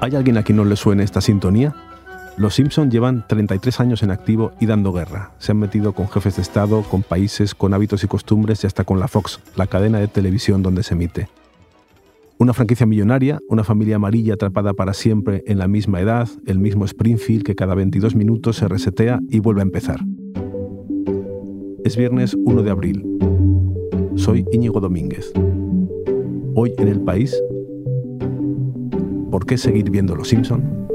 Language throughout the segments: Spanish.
¿Hay alguien a quien no le suene esta sintonía? Los Simpson llevan 33 años en activo y dando guerra. Se han metido con jefes de Estado, con países, con hábitos y costumbres y hasta con la Fox, la cadena de televisión donde se emite. Una franquicia millonaria, una familia amarilla atrapada para siempre en la misma edad, el mismo Springfield que cada 22 minutos se resetea y vuelve a empezar. Es viernes 1 de abril. Soy Íñigo Domínguez. Hoy en el país, ¿por qué seguir viendo Los Simpson?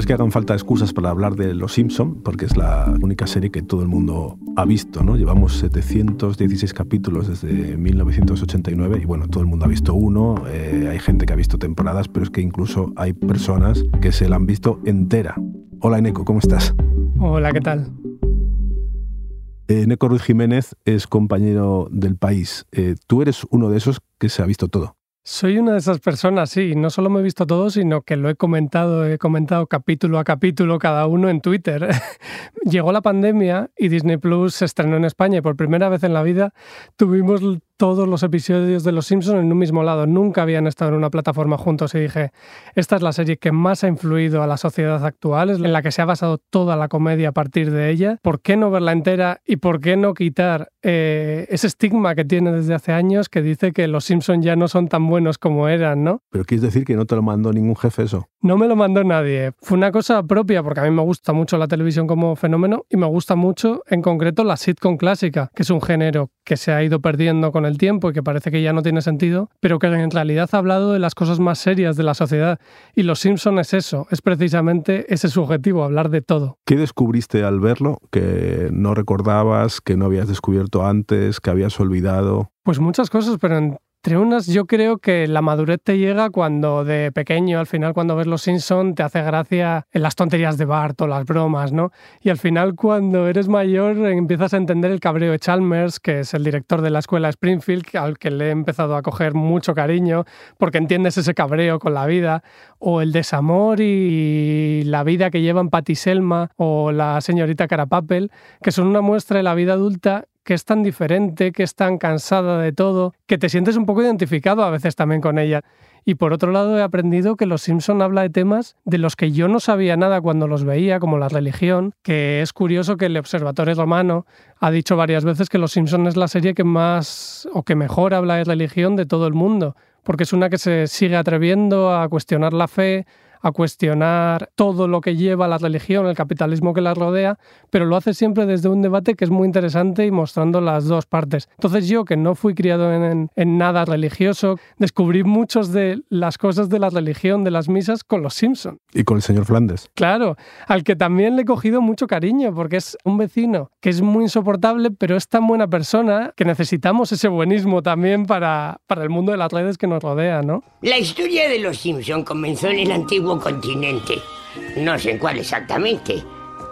Es que hagan falta excusas para hablar de Los Simpson, porque es la única serie que todo el mundo ha visto, ¿no? Llevamos 716 capítulos desde 1989 y bueno, todo el mundo ha visto uno, eh, hay gente que ha visto temporadas, pero es que incluso hay personas que se la han visto entera. Hola Eneco, ¿cómo estás? Hola, ¿qué tal? Eh, Ruiz Jiménez es compañero del país. Eh, tú eres uno de esos que se ha visto todo. Soy una de esas personas, sí. No solo me he visto todo, sino que lo he comentado, he comentado capítulo a capítulo cada uno en Twitter. Llegó la pandemia y Disney Plus se estrenó en España y por primera vez en la vida tuvimos todos los episodios de Los Simpsons en un mismo lado. Nunca habían estado en una plataforma juntos y dije, esta es la serie que más ha influido a la sociedad actual, es en la que se ha basado toda la comedia a partir de ella. ¿Por qué no verla entera y por qué no quitar eh, ese estigma que tiene desde hace años que dice que Los Simpsons ya no son tan buenos como eran, ¿no? Pero quieres decir que no te lo mandó ningún jefe eso. No me lo mandó nadie. Fue una cosa propia porque a mí me gusta mucho la televisión como fenómeno y me gusta mucho en concreto la sitcom clásica, que es un género que se ha ido perdiendo con el tiempo y que parece que ya no tiene sentido, pero que en realidad ha hablado de las cosas más serias de la sociedad. Y Los Simpson es eso, es precisamente ese su objetivo, hablar de todo. ¿Qué descubriste al verlo que no recordabas, que no habías descubierto antes, que habías olvidado? Pues muchas cosas, pero en entre unas, yo creo que la madurez te llega cuando de pequeño, al final, cuando ves Los Simpson, te hace gracia en las tonterías de Bart o las bromas, ¿no? Y al final, cuando eres mayor, empiezas a entender el cabreo de Chalmers, que es el director de la escuela Springfield, al que le he empezado a coger mucho cariño, porque entiendes ese cabreo con la vida, o el desamor y la vida que llevan Patty Selma o la señorita Carapapel, que son una muestra de la vida adulta que es tan diferente, que es tan cansada de todo, que te sientes un poco identificado a veces también con ella. Y por otro lado he aprendido que Los Simpson habla de temas de los que yo no sabía nada cuando los veía, como la religión, que es curioso que el Observatorio Romano ha dicho varias veces que Los Simpson es la serie que más o que mejor habla de religión de todo el mundo, porque es una que se sigue atreviendo a cuestionar la fe, a cuestionar todo lo que lleva la religión, el capitalismo que la rodea, pero lo hace siempre desde un debate que es muy interesante y mostrando las dos partes. Entonces yo, que no fui criado en, nada religioso, descubrí muchas de las cosas de la religión, de las misas, con los Simpson. Y con el señor Flandes. Claro, al que también le he cogido mucho cariño, porque es un vecino que es muy insoportable, pero es tan buena persona que necesitamos ese buenismo también para, para el mundo de las redes que nos rodea, ¿no? La historia de los Simpson comenzó en el antiguo continente. No sé en cuál exactamente.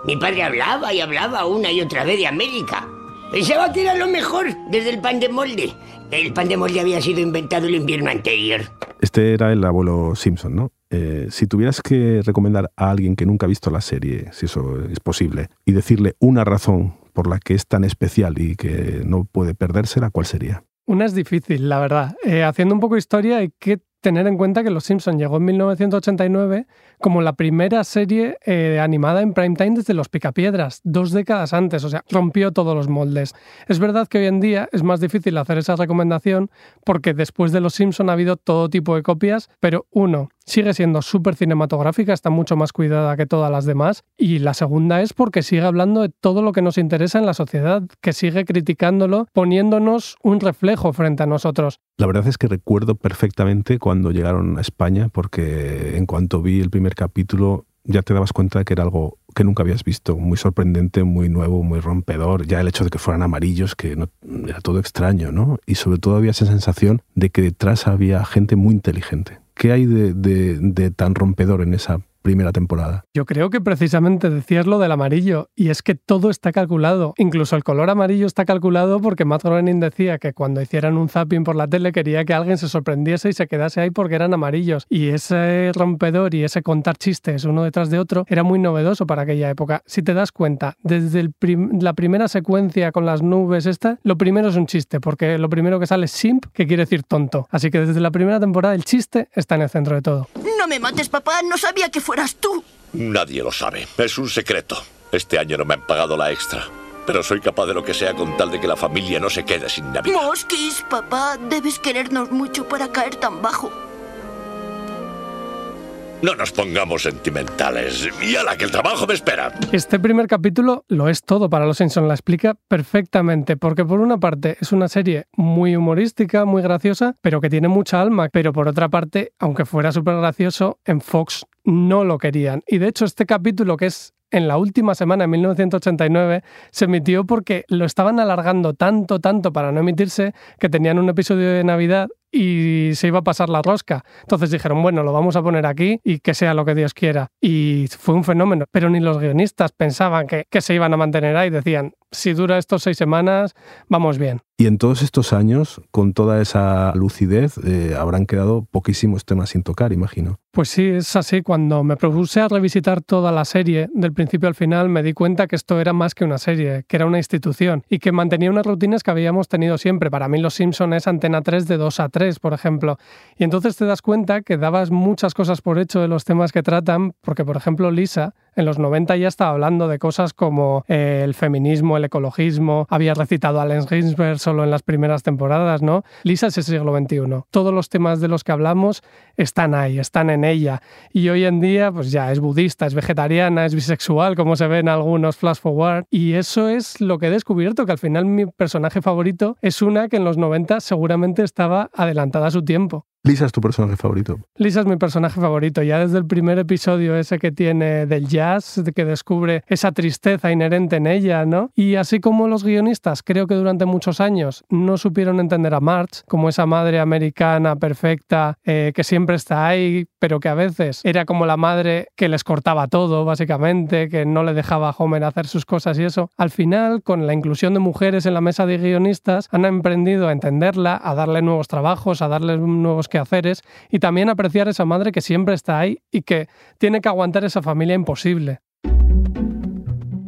Mi padre hablaba y hablaba una y otra vez de América. Pensaba que era lo mejor desde el pan de molde. El pan de molde había sido inventado el invierno anterior. Este era el abuelo Simpson, ¿no? Eh, si tuvieras que recomendar a alguien que nunca ha visto la serie, si eso es posible, y decirle una razón por la que es tan especial y que no puede perdérsela, ¿cuál sería? Una es difícil, la verdad. Eh, haciendo un poco de historia, hay que tener en cuenta que Los Simpson llegó en 1989 como la primera serie eh, animada en prime time desde Los Picapiedras, dos décadas antes, o sea, rompió todos los moldes. Es verdad que hoy en día es más difícil hacer esa recomendación porque después de Los Simpson ha habido todo tipo de copias, pero uno, sigue siendo súper cinematográfica, está mucho más cuidada que todas las demás. Y la segunda es porque sigue hablando de todo lo que nos interesa en la sociedad, que sigue criticándolo, poniéndonos un reflejo frente a nosotros. La verdad es que recuerdo perfectamente cuando llegaron a España, porque en cuanto vi el primer capítulo ya te dabas cuenta de que era algo que nunca habías visto, muy sorprendente, muy nuevo, muy rompedor. Ya el hecho de que fueran amarillos, que no, era todo extraño, ¿no? Y sobre todo había esa sensación de que detrás había gente muy inteligente ¿Qué hay de, tan rompedor en esa primera temporada. Yo creo que precisamente decías lo del amarillo, y es que todo está calculado. Incluso el color amarillo está calculado porque Matt Groening decía que cuando hicieran un zapping por la tele quería que alguien se sorprendiese y se quedase ahí porque eran amarillos. Y ese rompedor y ese contar chistes uno detrás de otro era muy novedoso para aquella época. Si te das cuenta, desde la primera secuencia con las nubes esta, lo primero es un chiste, porque lo primero que sale es simp, que quiere decir tonto. Así que desde la primera temporada el chiste está en el centro de todo. No me mates, papá, no sabía que fueras tú. Nadie lo sabe, es un secreto. Este año no me han pagado la extra. Pero soy capaz de lo que sea con tal de que la familia no se quede sin Navidad. Mosquis, papá, debes querernos mucho para caer tan bajo. No nos pongamos sentimentales. Y a la que el trabajo me espera. Este primer capítulo lo es todo para Los Simpson. La explica perfectamente. Porque por una parte es una serie muy humorística, muy graciosa, pero que tiene mucha alma. Pero por otra parte, aunque fuera súper gracioso, en Fox no lo querían. Y de hecho este capítulo, que es en la última semana, en 1989, se emitió porque lo estaban alargando tanto, tanto para no emitirse, que tenían un episodio de Navidad y se iba a pasar la rosca. Entonces dijeron, bueno, lo vamos a poner aquí y que sea lo que Dios quiera. Y fue un fenómeno. Pero ni los guionistas pensaban que, que se iban a mantener ahí. Decían, si dura estos seis semanas, vamos bien. Y en todos estos años, con toda esa lucidez, eh, habrán quedado poquísimos temas sin tocar, imagino. Pues sí, es así. Cuando me propuse a revisitar toda la serie, del principio al final, me di cuenta que esto era más que una serie, que era una institución y que mantenía unas rutinas que habíamos tenido siempre. Para mí Los Simpson es Antena 3 de 2 a 3, por ejemplo. Y entonces te das cuenta que dabas muchas cosas por hecho de los temas que tratan, porque por ejemplo Lisa en los 90 ya estaba hablando de cosas como eh, el feminismo, el ecologismo, había recitado a Allen Ginsberg solo en las primeras temporadas, ¿no? Lisa es el siglo XXI. Todos los temas de los que hablamos están ahí, están en ella. Y hoy en día, pues ya es budista, es vegetariana, es bisexual, como se ve en algunos flash forward. Y eso es lo que he descubierto, que al final mi personaje favorito es una que en los 90 seguramente estaba adelantada a su tiempo. Lisa es tu personaje favorito. Lisa es mi personaje favorito. Ya desde el primer episodio ese que tiene del jazz, que descubre esa tristeza inherente en ella, ¿no? Y así como los guionistas, creo que durante muchos años no supieron entender a March como esa madre americana perfecta eh, que siempre está ahí, pero que a veces era como la madre que les cortaba todo, básicamente, que no le dejaba a Homer hacer sus cosas y eso. Al final, con la inclusión de mujeres en la mesa de guionistas, han emprendido a entenderla, a darle nuevos trabajos, a darle nuevos quehaceres y también apreciar esa madre que siempre está ahí y que tiene que aguantar esa familia imposible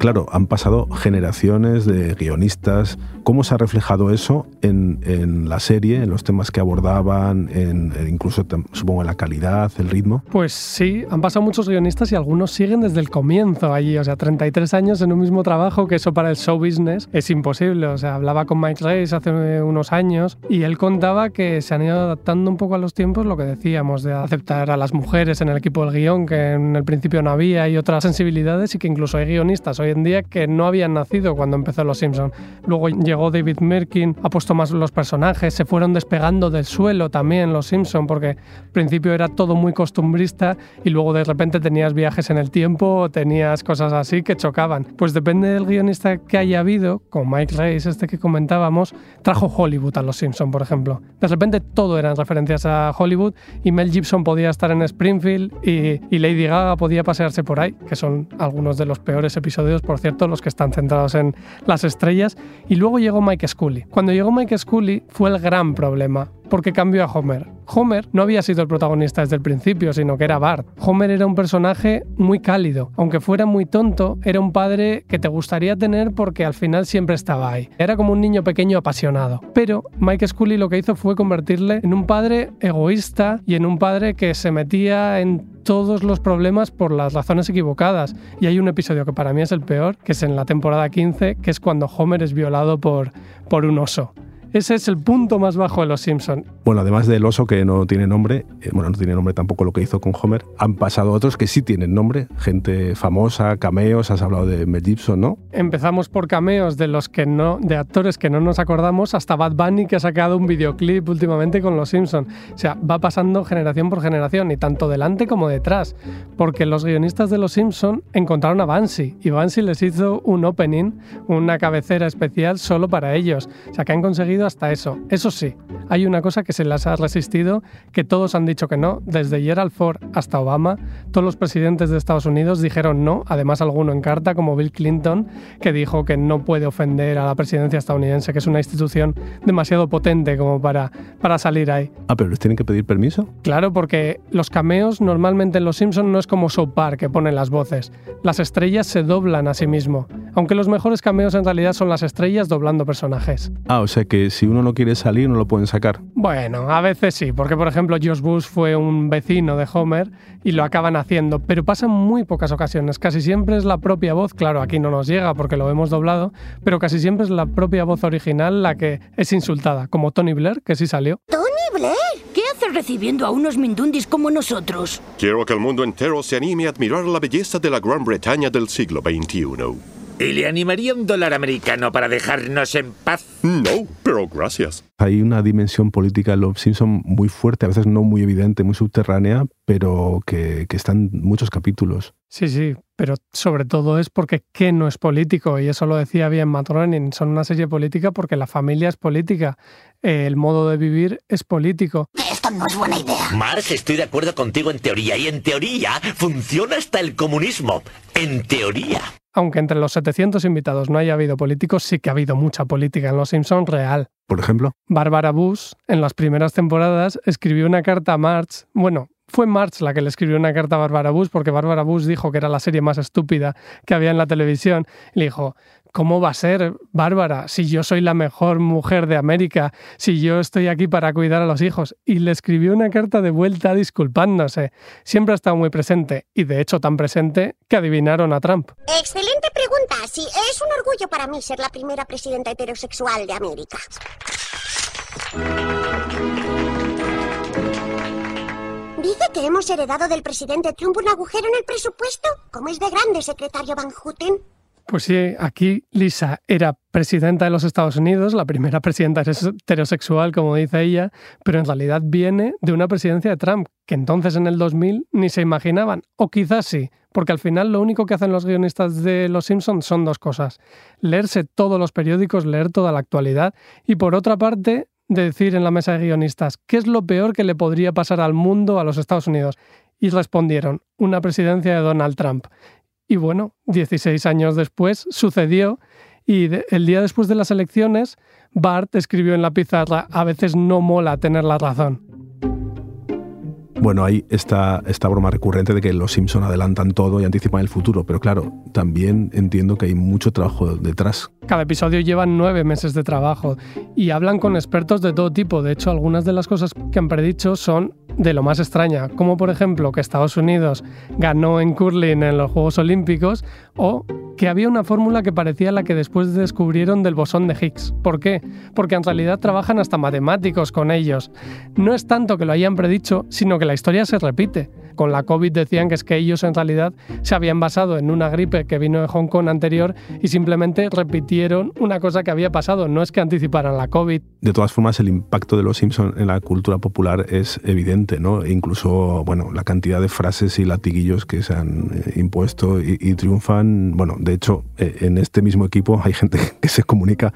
claro, han pasado generaciones de guionistas. ¿Cómo se ha reflejado eso en, la serie, en los temas que abordaban, en, incluso supongo en la calidad, el ritmo? Pues sí, han pasado muchos guionistas y algunos siguen desde el comienzo allí. O sea, 33 años en un mismo trabajo, que eso para el show business es imposible. O sea, hablaba con Mike Reyes hace unos años y él contaba que se han ido adaptando un poco a los tiempos, lo que decíamos, de aceptar a las mujeres en el equipo del guion, que en el principio no había, y otras sensibilidades, y que incluso hay guionistas hoy en día que no habían nacido cuando empezó Los Simpson. Luego llegó David Merkin, ha puesto más los personajes, se fueron despegando del suelo también Los Simpson, porque al principio era todo muy costumbrista y luego de repente tenías viajes en el tiempo, tenías cosas así que chocaban. Pues depende del guionista que haya habido, con Mike Reis, este que comentábamos, trajo Hollywood a Los Simpson, por ejemplo. De repente todo eran referencias a Hollywood y Mel Gibson podía estar en Springfield y, y Lady Gaga podía pasearse por ahí, que son algunos de los peores episodios, por cierto, los que están centrados en las estrellas. Y luego llegó Mike Scully. Cuando llegó Mike Scully fue el gran problema, porque cambió a Homer. Homer no había sido el protagonista desde el principio, sino que era Bart. Homer era un personaje muy cálido. Aunque fuera muy tonto, era un padre que te gustaría tener porque al final siempre estaba ahí. Era como un niño pequeño apasionado. Pero Mike Scully lo que hizo fue convertirle en un padre egoísta y en un padre que se metía en todos los problemas por las razones equivocadas. Y hay un episodio que para mí es el peor, que es en la temporada 15, que es cuando Homer es violado por, por un oso. Ese es el punto más bajo de Los Simpson. Bueno, además del oso que no tiene nombre, eh, bueno, no tiene nombre tampoco lo que hizo con Homer, han pasado otros que sí tienen nombre, gente famosa, cameos, has hablado de Mel Gibson, ¿no? Empezamos por cameos de los que no, de actores que no nos acordamos, hasta Bad Bunny que ha sacado un videoclip últimamente con Los Simpson. O sea, va pasando generación por generación y tanto delante como detrás, porque los guionistas de Los Simpson encontraron a Bansi y Bansi les hizo un opening, una cabecera especial solo para ellos. O sea, que han conseguido resistido hasta eso. Eso sí, hay una cosa que se las ha resistido, que todos han dicho que no, desde Gerald Ford hasta Obama, todos los presidentes de Estados Unidos dijeron no, además alguno en carta, como Bill Clinton, que dijo que no puede ofender a la presidencia estadounidense, que es una institución demasiado potente como para, para salir ahí. Ah, pero les tienen que pedir permiso. Claro, porque los cameos normalmente en Los Simpsons no es como South Park, que ponen las voces. Las estrellas se doblan a sí mismo, aunque los mejores cameos en realidad son las estrellas doblando personajes. Ah, o sea que si uno no quiere salir no lo pueden sacar. Bueno, a veces sí, porque por ejemplo Josh Bush fue un vecino de Homer y lo acaban haciendo, pero pasa en muy pocas ocasiones. Casi siempre es la propia voz, claro, aquí no nos llega porque lo hemos doblado, pero casi siempre es la propia voz original la que es insultada, como Tony Blair, que sí salió. ¿Tony Blair? ¿Qué haces recibiendo a unos mindundis como nosotros? Quiero que el mundo entero se anime a admirar la belleza de la Gran Bretaña del siglo XXI. ¿Y le animaría un dólar americano para dejarnos en paz? No, pero gracias. Hay una dimensión política en Los Simpson muy fuerte, a veces no muy evidente, muy subterránea, pero que, que está en muchos capítulos. Sí, sí, pero sobre todo es porque ¿qué no es político? Y eso lo decía bien Matt Groening, son una serie política porque la familia es política, eh, el modo de vivir es político. Esto no es buena idea. Mark, estoy de acuerdo contigo en teoría, y en teoría funciona hasta el comunismo. En teoría. Aunque entre los 700 invitados no haya habido políticos, sí que ha habido mucha política en Los Simpsons real. Por ejemplo, Bárbara Bush, en las primeras temporadas, escribió una carta a March. Bueno, fue March la que le escribió una carta a Bárbara Bush porque Bárbara Bush dijo que era la serie más estúpida que había en la televisión. Le dijo, ¿cómo va a ser, Bárbara, si yo soy la mejor mujer de América, si yo estoy aquí para cuidar a los hijos? Y le escribió una carta de vuelta disculpándose. Siempre ha estado muy presente, y de hecho tan presente que adivinaron a Trump. Excelente pregunta. Sí, es un orgullo para mí ser la primera presidenta heterosexual de América. Dice que hemos heredado del presidente Trump un agujero en el presupuesto. ¿Cómo es de grande, secretario Van Houten? Pues sí, aquí Lisa era presidenta de los Estados Unidos, la primera presidenta heterosexual, como dice ella, pero en realidad viene de una presidencia de Trump, que entonces en el 2000 ni se imaginaban, o quizás sí, porque al final lo único que hacen los guionistas de Los Simpsons son dos cosas, leerse todos los periódicos, leer toda la actualidad, y por otra parte, decir en la mesa de guionistas, ¿qué es lo peor que le podría pasar al mundo, a los Estados Unidos? Y respondieron, una presidencia de Donald Trump. Y bueno, 16 años después sucedió y el día después de las elecciones, Bart escribió en la pizarra, a veces no mola tener la razón. Bueno, hay esta, esta broma recurrente de que los Simpson adelantan todo y anticipan el futuro, pero claro, también entiendo que hay mucho trabajo detrás. Cada episodio lleva nueve meses de trabajo y hablan con expertos de todo tipo. De hecho, algunas de las cosas que han predicho son de lo más extraña, como por ejemplo que Estados Unidos ganó en curling en los Juegos Olímpicos o que había una fórmula que parecía la que después descubrieron del bosón de Higgs. ¿Por qué? Porque en realidad trabajan hasta matemáticos con ellos. No es tanto que lo hayan predicho, sino que la historia se repite. Con la COVID decían que es que ellos en realidad se habían basado en una gripe que vino de Hong Kong anterior y simplemente repitieron una cosa que había pasado, no es que anticiparan la COVID. De todas formas, el impacto de los Simpson en la cultura popular es evidente, ¿no? E incluso, bueno, la cantidad de frases y latiguillos que se han eh, impuesto y, y triunfan. Bueno, de hecho, eh, en este mismo equipo hay gente que se comunica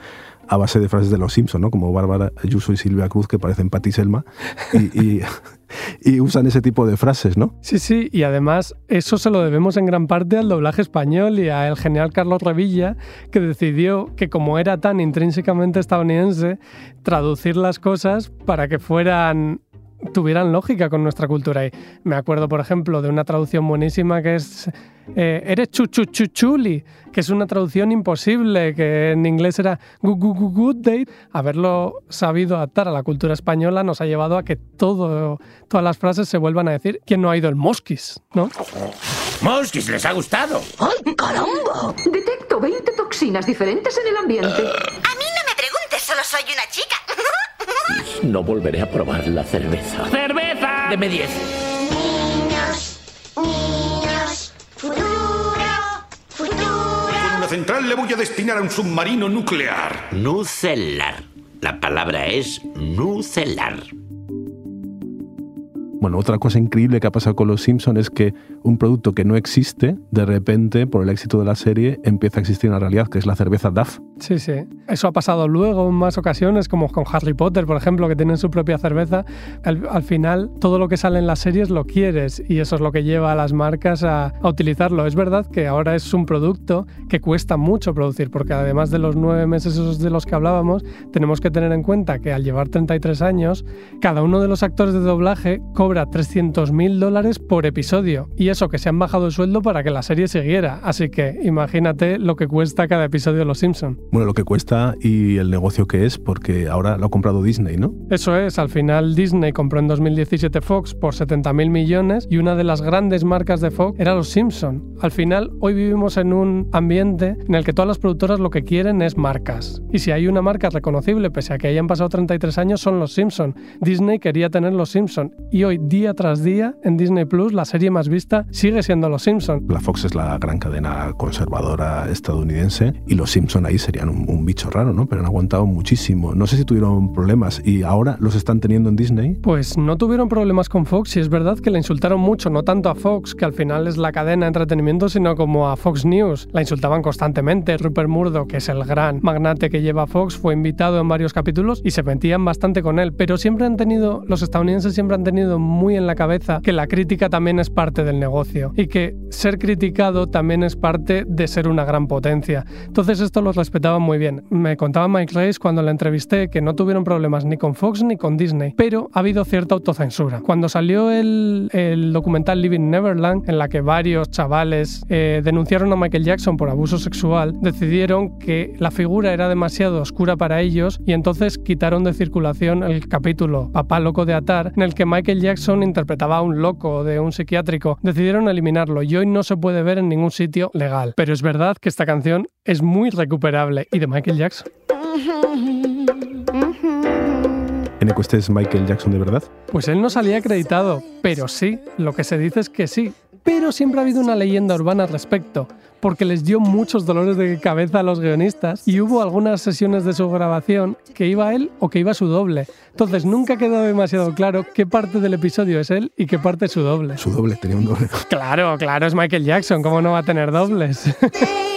a base de frases de los Simpson, ¿no? Como Bárbara Ayuso y Silvia Cruz, que parecen Patti Selma, y, y- y usan ese tipo de frases, ¿no? Sí, sí, y además eso se lo debemos en gran parte al doblaje español y al genial Carlos Revilla, que decidió que como era tan intrínsecamente estadounidense, traducir las cosas para que fueran tuvieran lógica con nuestra cultura. Y me acuerdo, por ejemplo, de una traducción buenísima que es eh, Eres chuchuchuchuli, que es una traducción imposible, que en inglés era gu- gu- gu- good day. Haberlo sabido adaptar a la cultura española nos ha llevado a que todo, todas las frases se vuelvan a decir ¿Quién no ha ido el mosquis? ¿no? Mosquis, ¿les ha gustado? ¡Ay, caramba! Detecto 20 toxinas diferentes en el ambiente. A mí no me preguntes, solo soy una chica. No volveré a probar la cerveza. ¡Cerveza! Deme 10. Niños, niños, futuro, futuro. Con una central le voy a destinar a un submarino nuclear. Nucelar. La palabra es nucelar. Bueno, otra cosa increíble que ha pasado con Los Simpsons es que un producto que no existe, de repente, por el éxito de la serie, empieza a existir en la realidad, que es la cerveza Duff. Sí, sí. Eso ha pasado luego en más ocasiones, como con Harry Potter, por ejemplo, que tienen su propia cerveza. Al, al final, todo lo que sale en las series lo quieres y eso es lo que lleva a las marcas a, a utilizarlo. Es verdad que ahora es un producto que cuesta mucho producir, porque además de los nueve meses esos de los que hablábamos, tenemos que tener en cuenta que al llevar 33 años, cada uno de los actores de doblaje cobra 300 mil dólares por episodio. Y eso que se han bajado el sueldo para que la serie siguiera. Así que imagínate lo que cuesta cada episodio de Los Simpson. Bueno, lo que cuesta y el negocio que es, porque ahora lo ha comprado Disney, ¿no? Eso es, al final Disney compró en 2017 Fox por 70 mil millones y una de las grandes marcas de Fox era Los Simpson. Al final, hoy vivimos en un ambiente en el que todas las productoras lo que quieren es marcas. Y si hay una marca reconocible, pese a que hayan pasado 33 años, son Los Simpson. Disney quería tener Los Simpson y hoy día tras día en Disney Plus la serie más vista sigue siendo Los Simpson. La Fox es la gran cadena conservadora estadounidense y los Simpson ahí serían un, un, bicho raro, ¿no? Pero han aguantado muchísimo. No sé si tuvieron problemas y ahora los están teniendo en Disney. Pues no tuvieron problemas con Fox y es verdad que la insultaron mucho, no tanto a Fox, que al final es la cadena de entretenimiento, sino como a Fox News. La insultaban constantemente. Rupert Murdoch, que es el gran magnate que lleva Fox, fue invitado en varios capítulos y se metían bastante con él. Pero siempre han tenido, los estadounidenses siempre han tenido muy en la cabeza que la crítica también es parte del negocio y que ser criticado también es parte de ser una gran potencia. Entonces esto lo respetaban muy bien. Me contaba Mike Race cuando le entrevisté que no tuvieron problemas ni con Fox ni con Disney, pero ha habido cierta autocensura. Cuando salió el, el documental Living Neverland, en la que varios chavales eh, denunciaron a Michael Jackson por abuso sexual, decidieron que la figura era demasiado oscura para ellos y entonces quitaron de circulación el capítulo Papá Loco de Atar, en el que Michael Jackson interpretaba a un loco de un psiquiátrico. Decidieron eliminarlo y hoy no se puede ver en ningún sitio legal. Pero es verdad que esta canción es muy recuperable y de Michael Jackson. ¿Eneco este es Michael Jackson de verdad? Pues él no salía acreditado, pero sí, lo que se dice es que sí. Pero siempre ha habido una leyenda urbana al respecto, porque les dio muchos dolores de cabeza a los guionistas y hubo algunas sesiones de su grabación que iba él o que iba su doble. Entonces nunca ha quedado demasiado claro qué parte del episodio es él y qué parte es su doble. Su doble, tenía un doble. Claro, claro, es Michael Jackson, ¿cómo no va a tener dobles?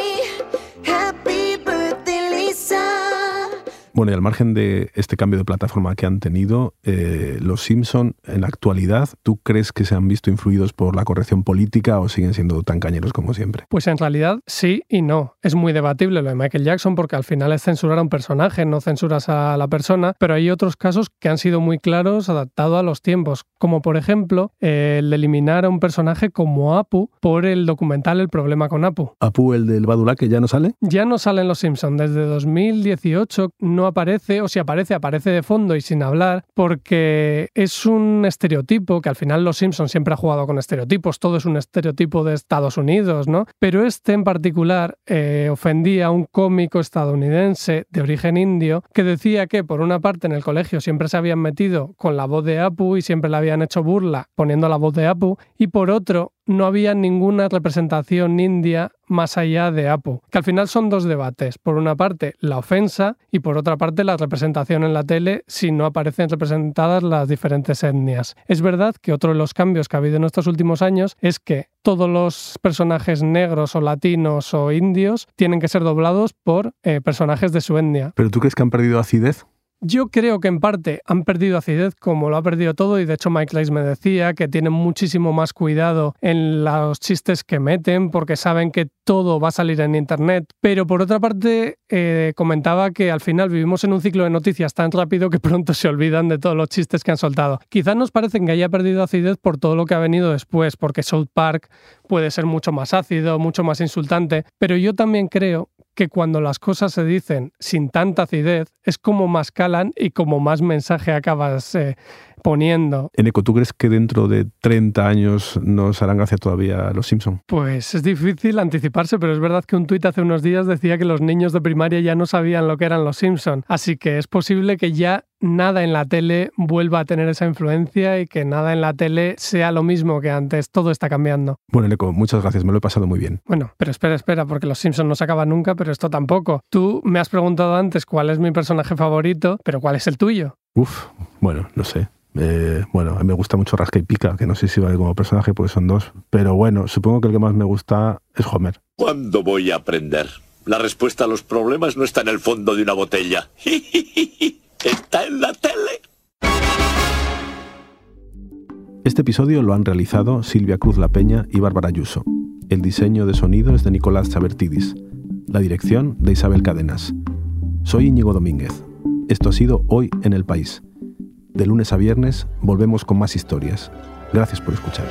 Bueno, y al margen de este cambio de plataforma que han tenido, eh, los Simpson en la actualidad, ¿tú crees que se han visto influidos por la corrección política o siguen siendo tan cañeros como siempre? Pues en realidad sí y no. Es muy debatible lo de Michael Jackson porque al final es censurar a un personaje, no censuras a la persona, pero hay otros casos que han sido muy claros, adaptados a los tiempos, como por ejemplo eh, el de eliminar a un personaje como Apu por el documental El problema con Apu. ¿Apu, el del Badulá, que ya no sale? Ya no sale en los Simpson. Desde 2018 no aparece, o si aparece, aparece de fondo y sin hablar, porque es un estereotipo que al final Los Simpsons siempre ha jugado con estereotipos, todo es un estereotipo de Estados Unidos, ¿no? Pero este en particular eh, ofendía a un cómico estadounidense de origen indio que decía que, por una parte, en el colegio siempre se habían metido con la voz de Apu y siempre le habían hecho burla poniendo la voz de Apu, y por otro, no había ninguna representación india más allá de Apu, que al final son dos debates. Por una parte, la ofensa y por otra parte, la representación en la tele si no aparecen representadas las diferentes etnias. Es verdad que otro de los cambios que ha habido en estos últimos años es que todos los personajes negros o latinos o indios tienen que ser doblados por eh, personajes de su etnia. ¿Pero tú crees que han perdido acidez? Yo creo que en parte han perdido acidez como lo ha perdido todo y de hecho Mike Leis me decía que tienen muchísimo más cuidado en los chistes que meten porque saben que todo va a salir en internet. Pero por otra parte eh, comentaba que al final vivimos en un ciclo de noticias tan rápido que pronto se olvidan de todos los chistes que han soltado. Quizás nos parecen que haya perdido acidez por todo lo que ha venido después, porque South Park puede ser mucho más ácido, mucho más insultante, pero yo también creo que cuando las cosas se dicen sin tanta acidez es como más calan y como más mensaje acabas eh, poniendo. Eneco, ¿tú crees que dentro de 30 años nos harán gracia todavía los Simpson? Pues es difícil anticiparse, pero es verdad que un tuit hace unos días decía que los niños de primaria ya no sabían lo que eran los Simpson, así que es posible que ya nada en la tele vuelva a tener esa influencia y que nada en la tele sea lo mismo que antes. Todo está cambiando. Bueno, Eneco, muchas gracias, me lo he pasado muy bien. Bueno, pero espera, espera, porque los Simpsons no se acaban nunca, pero esto tampoco. Tú me has preguntado antes cuál es mi personaje favorito, pero ¿cuál es el tuyo? Uf, bueno, no sé. Eh, bueno, a mí me gusta mucho Rasca y Pica, que no sé si vale como personaje porque son dos. Pero bueno, supongo que el que más me gusta es Homer. ¿Cuándo voy a aprender? La respuesta a los problemas no está en el fondo de una botella. está en la tele. Este episodio lo han realizado Silvia Cruz La Peña y Bárbara Ayuso. El diseño de sonido es de Nicolás Sabertidis. La dirección de Isabel Cadenas. Soy Íñigo Domínguez. Esto ha sido Hoy en el País. De lunes a viernes volvemos con más historias. Gracias por escuchar.